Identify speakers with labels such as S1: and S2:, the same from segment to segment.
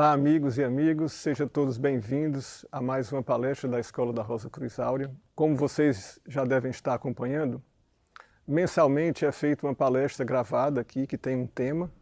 S1: Olá, amigos e amigos, sejam todos bem-vindos a mais uma palestra da Escola da Rosa Cruz Áurea. Como vocês já devem estar acompanhando, mensalmente é feita uma palestra gravada aqui que tem um tema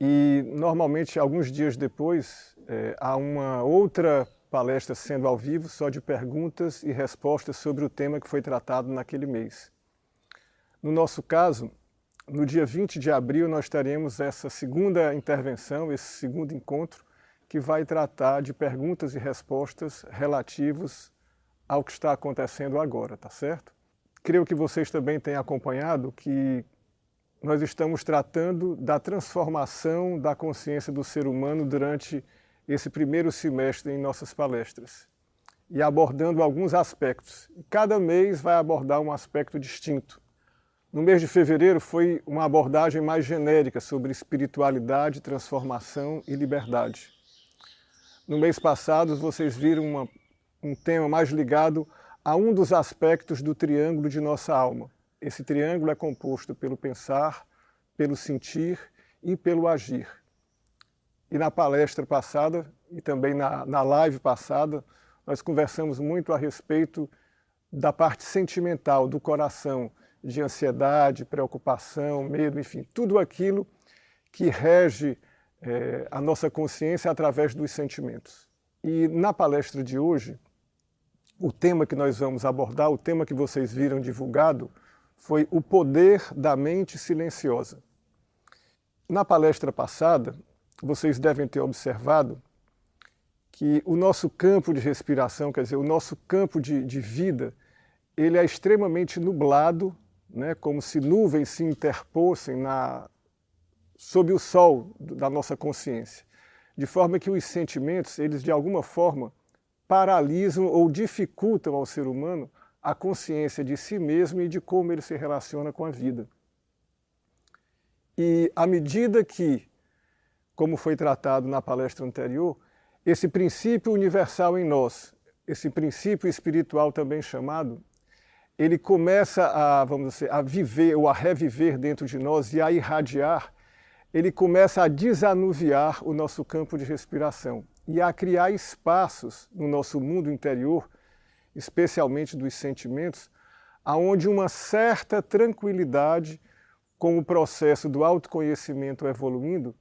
S1: e normalmente alguns dias depois é, há uma outra palestra sendo ao vivo só de perguntas e respostas sobre o tema que foi tratado naquele mês. No nosso caso, no dia 20 de abril, nós teremos essa segunda intervenção, esse segundo encontro, que vai tratar de perguntas e respostas relativos ao que está acontecendo agora, tá certo? Creio que vocês também têm acompanhado que nós estamos tratando da transformação da consciência do ser humano durante esse primeiro semestre em nossas palestras e abordando alguns aspectos. Cada mês vai abordar um aspecto distinto. No mês de fevereiro foi uma abordagem mais genérica sobre espiritualidade, transformação e liberdade. No mês passado, vocês viram uma, um tema mais ligado a um dos aspectos do triângulo de nossa alma. Esse triângulo é composto pelo pensar, pelo sentir e pelo agir. E na palestra passada, e também na, na live passada, nós conversamos muito a respeito da parte sentimental, do coração, de ansiedade, preocupação, medo, enfim, tudo aquilo que rege é, a nossa consciência através dos sentimentos. E na palestra de hoje, o tema que nós vamos abordar, o tema que vocês viram divulgado, foi o poder da mente silenciosa. Na palestra passada, vocês devem ter observado que o nosso campo de respiração, quer dizer, o nosso campo de, de vida, ele é extremamente nublado né, como se nuvens se interpossem na, sob o sol da nossa consciência, de forma que os sentimentos, eles de alguma forma paralisam ou dificultam ao ser humano a consciência de si mesmo e de como ele se relaciona com a vida. E à medida que, como foi tratado na palestra anterior, esse princípio universal em nós, esse princípio espiritual também chamado, ele começa a, vamos dizer, a viver ou a reviver dentro de nós e a irradiar, ele começa a desanuviar o nosso campo de respiração e a criar espaços no nosso mundo interior, especialmente dos sentimentos, aonde uma certa tranquilidade com o processo do autoconhecimento evoluindo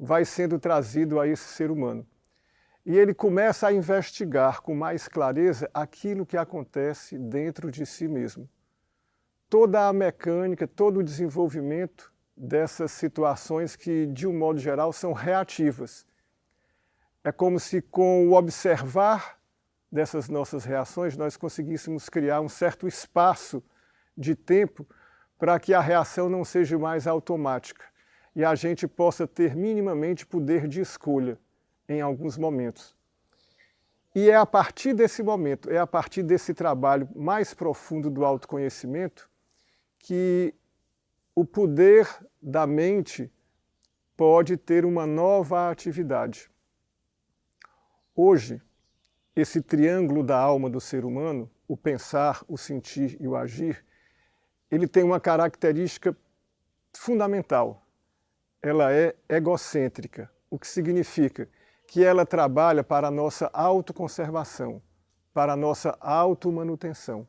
S1: vai sendo trazido a esse ser humano e ele começa a investigar com mais clareza aquilo que acontece dentro de si mesmo. Toda a mecânica, todo o desenvolvimento dessas situações que, de um modo geral, são reativas. É como se, com o observar dessas nossas reações, nós conseguíssemos criar um certo espaço de tempo para que a reação não seja mais automática e a gente possa ter minimamente poder de escolha em alguns momentos. E é a partir desse momento, é a partir desse trabalho mais profundo do autoconhecimento que o poder da mente pode ter uma nova atividade. Hoje, esse triângulo da alma do ser humano, o pensar, o sentir e o agir, ele tem uma característica fundamental. Ela é egocêntrica, o que significa que ela trabalha para a nossa autoconservação, para a nossa automanutenção.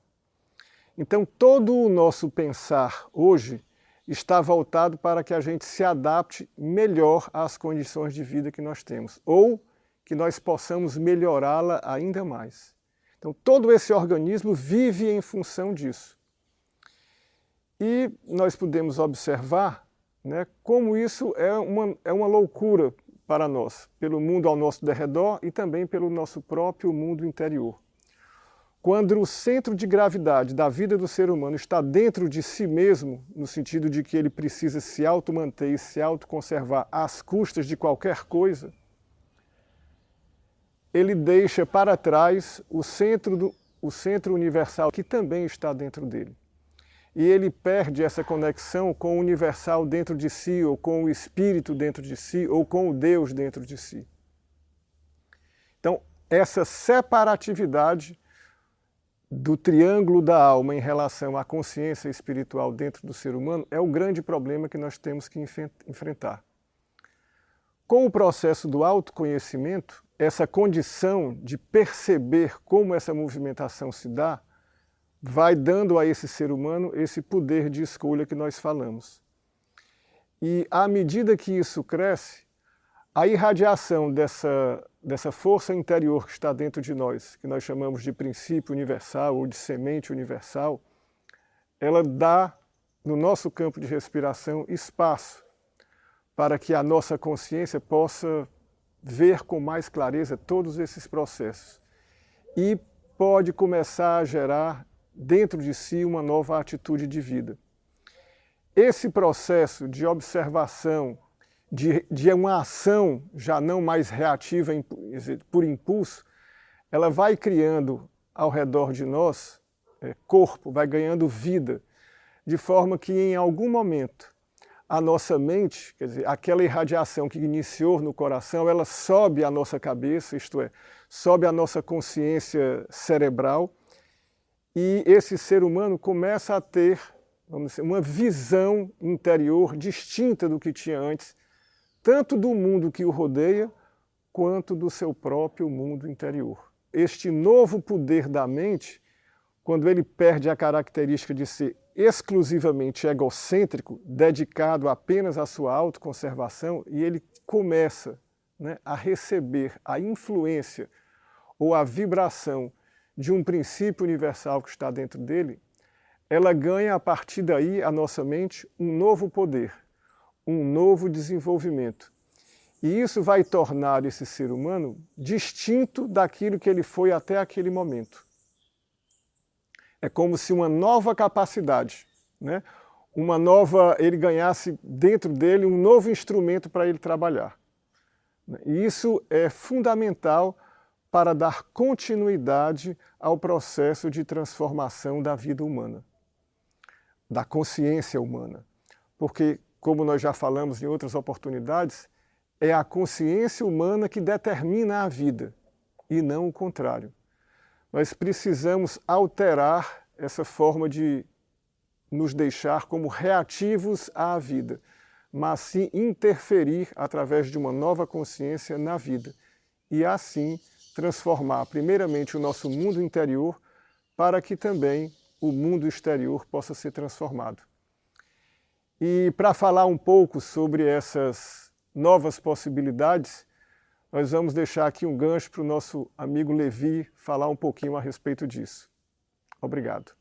S1: Então, todo o nosso pensar hoje está voltado para que a gente se adapte melhor às condições de vida que nós temos, ou que nós possamos melhorá-la ainda mais. Então, todo esse organismo vive em função disso. E nós podemos observar né, como isso é uma, é uma loucura para nós, pelo mundo ao nosso derredor e também pelo nosso próprio mundo interior. Quando o centro de gravidade da vida do ser humano está dentro de si mesmo, no sentido de que ele precisa se automanter e se autoconservar às custas de qualquer coisa, ele deixa para trás o centro, do, o centro universal que também está dentro dele e ele perde essa conexão com o universal dentro de si, ou com o espírito dentro de si, ou com o Deus dentro de si. Então, essa separatividade do triângulo da alma em relação à consciência espiritual dentro do ser humano é o grande problema que nós temos que enfrentar. com o processo do autoconhecimento, essa condição de perceber como essa movimentação se dá, vai dando a esse ser humano esse poder de escolha que nós falamos. E à medida que isso cresce, a irradiação dessa, dessa força interior que está dentro de nós, que nós chamamos de princípio universal ou de semente universal, ela dá no nosso campo de respiração espaço para que a nossa consciência possa ver com mais clareza todos esses processos e pode começar a gerar dentro de si uma nova atitude de vida. Esse processo de observação, de, de uma ação já não mais reativa por impulso, ela vai criando ao redor de nós é, corpo, vai ganhando vida, de forma que em algum momento a nossa mente, quer dizer, aquela irradiação que iniciou no coração, ela sobe à nossa cabeça, isto é, sobe à nossa consciência cerebral, e esse ser humano começa a ter, vamos dizer, uma visão interior distinta do que tinha antes, tanto do mundo que o rodeia, quanto do seu próprio mundo interior. Este novo poder da mente quando ele perde a característica de ser exclusivamente egocêntrico, dedicado apenas à sua autoconservação, e ele começa né, a receber a influência ou a vibração de um princípio universal que está dentro dele, ela ganha a partir daí, a nossa mente, um novo poder, um novo desenvolvimento. E isso vai tornar esse ser humano distinto daquilo que ele foi até aquele momento. É como se uma nova capacidade, né? uma nova, ele ganhasse dentro dele um novo instrumento para ele trabalhar. E isso é fundamental para dar continuidade ao processo de transformação da vida humana, da consciência humana. Porque, como nós já falamos em outras oportunidades, é a consciência humana que determina a vida e não o contrário nós precisamos alterar essa forma de nos deixar como reativos à vida, mas sim interferir através de uma nova consciência na vida e assim transformar primeiramente o nosso mundo interior para que também o mundo exterior possa ser transformado. E para falar um pouco sobre essas novas possibilidades, nós vamos deixar aqui um gancho para o nosso amigo Levi falar um pouquinho a respeito disso. Obrigado.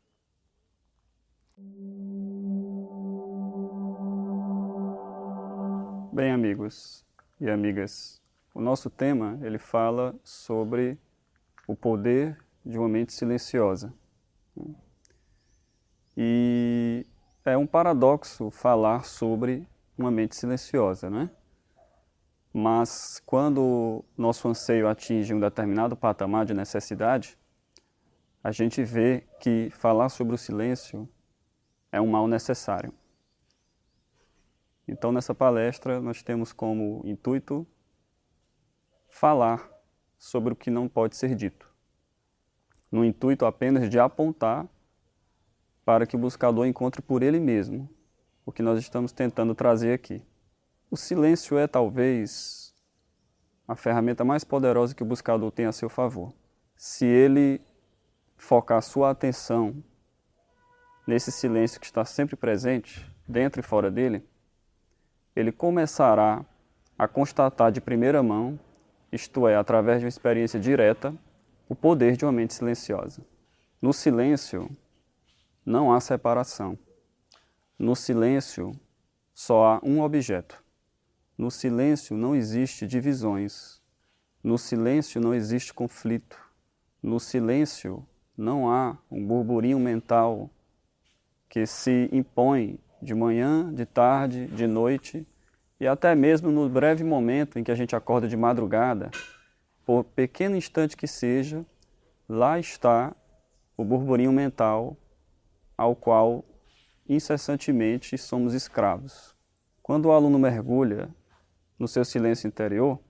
S2: Bem, amigos e amigas, o nosso tema ele fala sobre o poder de uma mente silenciosa. E é um paradoxo falar sobre uma mente silenciosa, não é? Mas quando nosso anseio atinge um determinado patamar de necessidade, a gente vê que falar sobre o silêncio é um mal necessário. Então, nessa palestra, nós temos como intuito falar sobre o que não pode ser dito, no intuito apenas de apontar para que o buscador encontre por ele mesmo o que nós estamos tentando trazer aqui. O silêncio é talvez a ferramenta mais poderosa que o buscador tem a seu favor. Se ele focar sua atenção nesse silêncio que está sempre presente, dentro e fora dele, ele começará a constatar de primeira mão, isto é, através de uma experiência direta, o poder de uma mente silenciosa. No silêncio, não há separação. No silêncio, só há um objeto. No silêncio não existe divisões. No silêncio não existe conflito. No silêncio não há um burburinho mental que se impõe de manhã, de tarde, de noite e até mesmo no breve momento em que a gente acorda de madrugada, por pequeno instante que seja, lá está o burburinho mental ao qual incessantemente somos escravos. Quando o aluno mergulha no seu silêncio interior,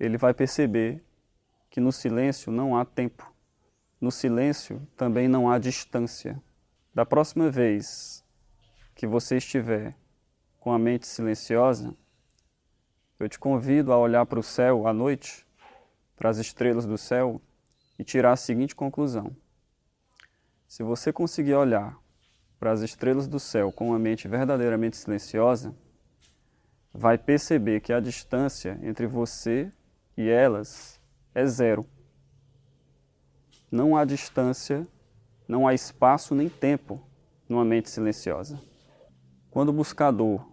S2: ele vai perceber que no silêncio não há tempo, no silêncio também não há distância. Da próxima vez que você estiver com a mente silenciosa, eu te convido a olhar para o céu à noite, para as estrelas do céu, e tirar a seguinte conclusão. Se você conseguir olhar para as estrelas do céu com uma mente verdadeiramente silenciosa, vai perceber que a distância entre você e elas é zero. Não há distância, não há espaço nem tempo numa mente silenciosa. Quando o buscador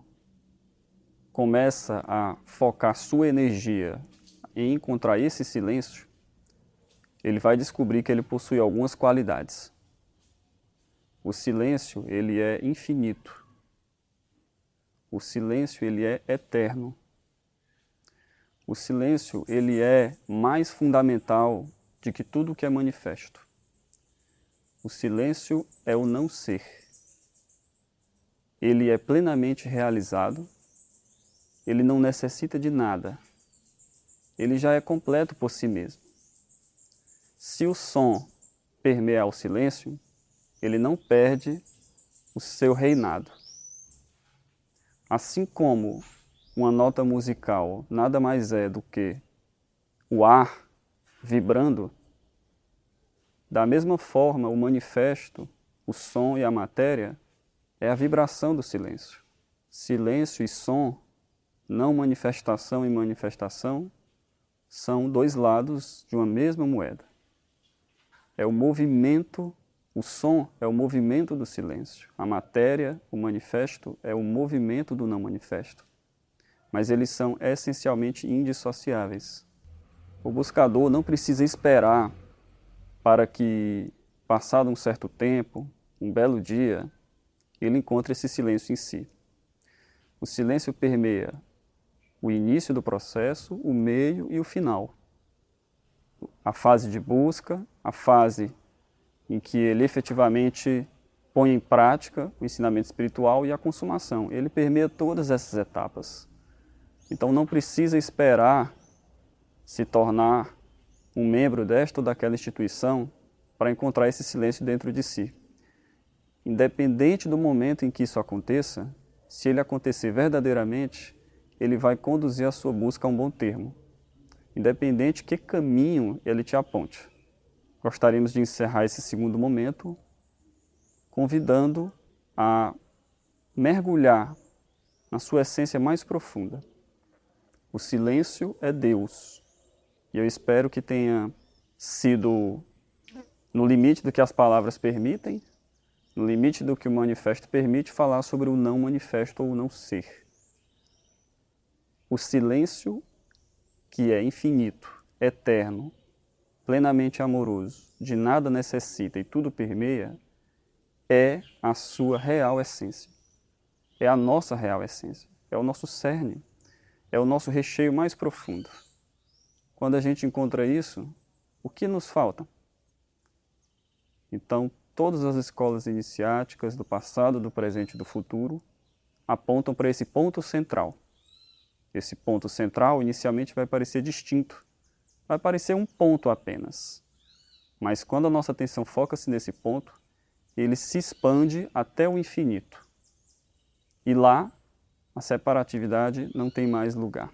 S2: começa a focar sua energia em encontrar esse silêncio, ele vai descobrir que ele possui algumas qualidades. O silêncio, ele é infinito. O silêncio, ele é eterno. O silêncio, ele é mais fundamental de que tudo que é manifesto. O silêncio é o não ser. Ele é plenamente realizado ele não necessita de nada. Ele já é completo por si mesmo. Se o som permear o silêncio, ele não perde o seu reinado. Assim como uma nota musical nada mais é do que o ar vibrando, da mesma forma, o manifesto, o som e a matéria é a vibração do silêncio. Silêncio e som não manifestação e manifestação são dois lados de uma mesma moeda. É o movimento, o som é o movimento do silêncio. A matéria, o manifesto, é o movimento do não manifesto. Mas eles são essencialmente indissociáveis. O buscador não precisa esperar para que, passado um certo tempo, um belo dia, ele encontre esse silêncio em si. O silêncio permeia o início do processo, o meio e o final. A fase de busca, a fase em que ele efetivamente põe em prática o ensinamento espiritual e a consumação. Ele permeia todas essas etapas. Então não precisa esperar se tornar um membro desta ou daquela instituição para encontrar esse silêncio dentro de si. Independente do momento em que isso aconteça, se ele acontecer verdadeiramente, ele vai conduzir a sua busca a um bom termo, independente que caminho ele te aponte. Gostaríamos de encerrar esse segundo momento convidando a mergulhar na sua essência mais profunda. O silêncio é Deus. E eu espero que tenha sido no limite do que as palavras permitem, no limite do que o manifesto permite, falar sobre o não manifesto ou o não ser o silêncio que é infinito, eterno, plenamente amoroso, de nada necessita e tudo permeia, é a sua real essência. É a nossa real essência. É o nosso cerne. É o nosso recheio mais profundo. Quando a gente encontra isso, o que nos falta? Então, todas as escolas iniciáticas do passado, do presente e do futuro apontam para esse ponto central esse ponto central inicialmente vai parecer distinto, vai parecer um ponto apenas. Mas quando a nossa atenção foca-se nesse ponto, ele se expande até o infinito. E lá, a separatividade não tem mais lugar.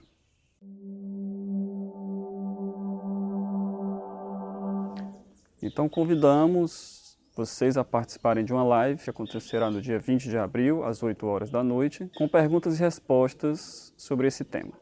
S2: Então convidamos vocês a participarem de uma live que acontecerá no dia 20 de abril, às 8 horas da noite, com perguntas e respostas sobre esse tema.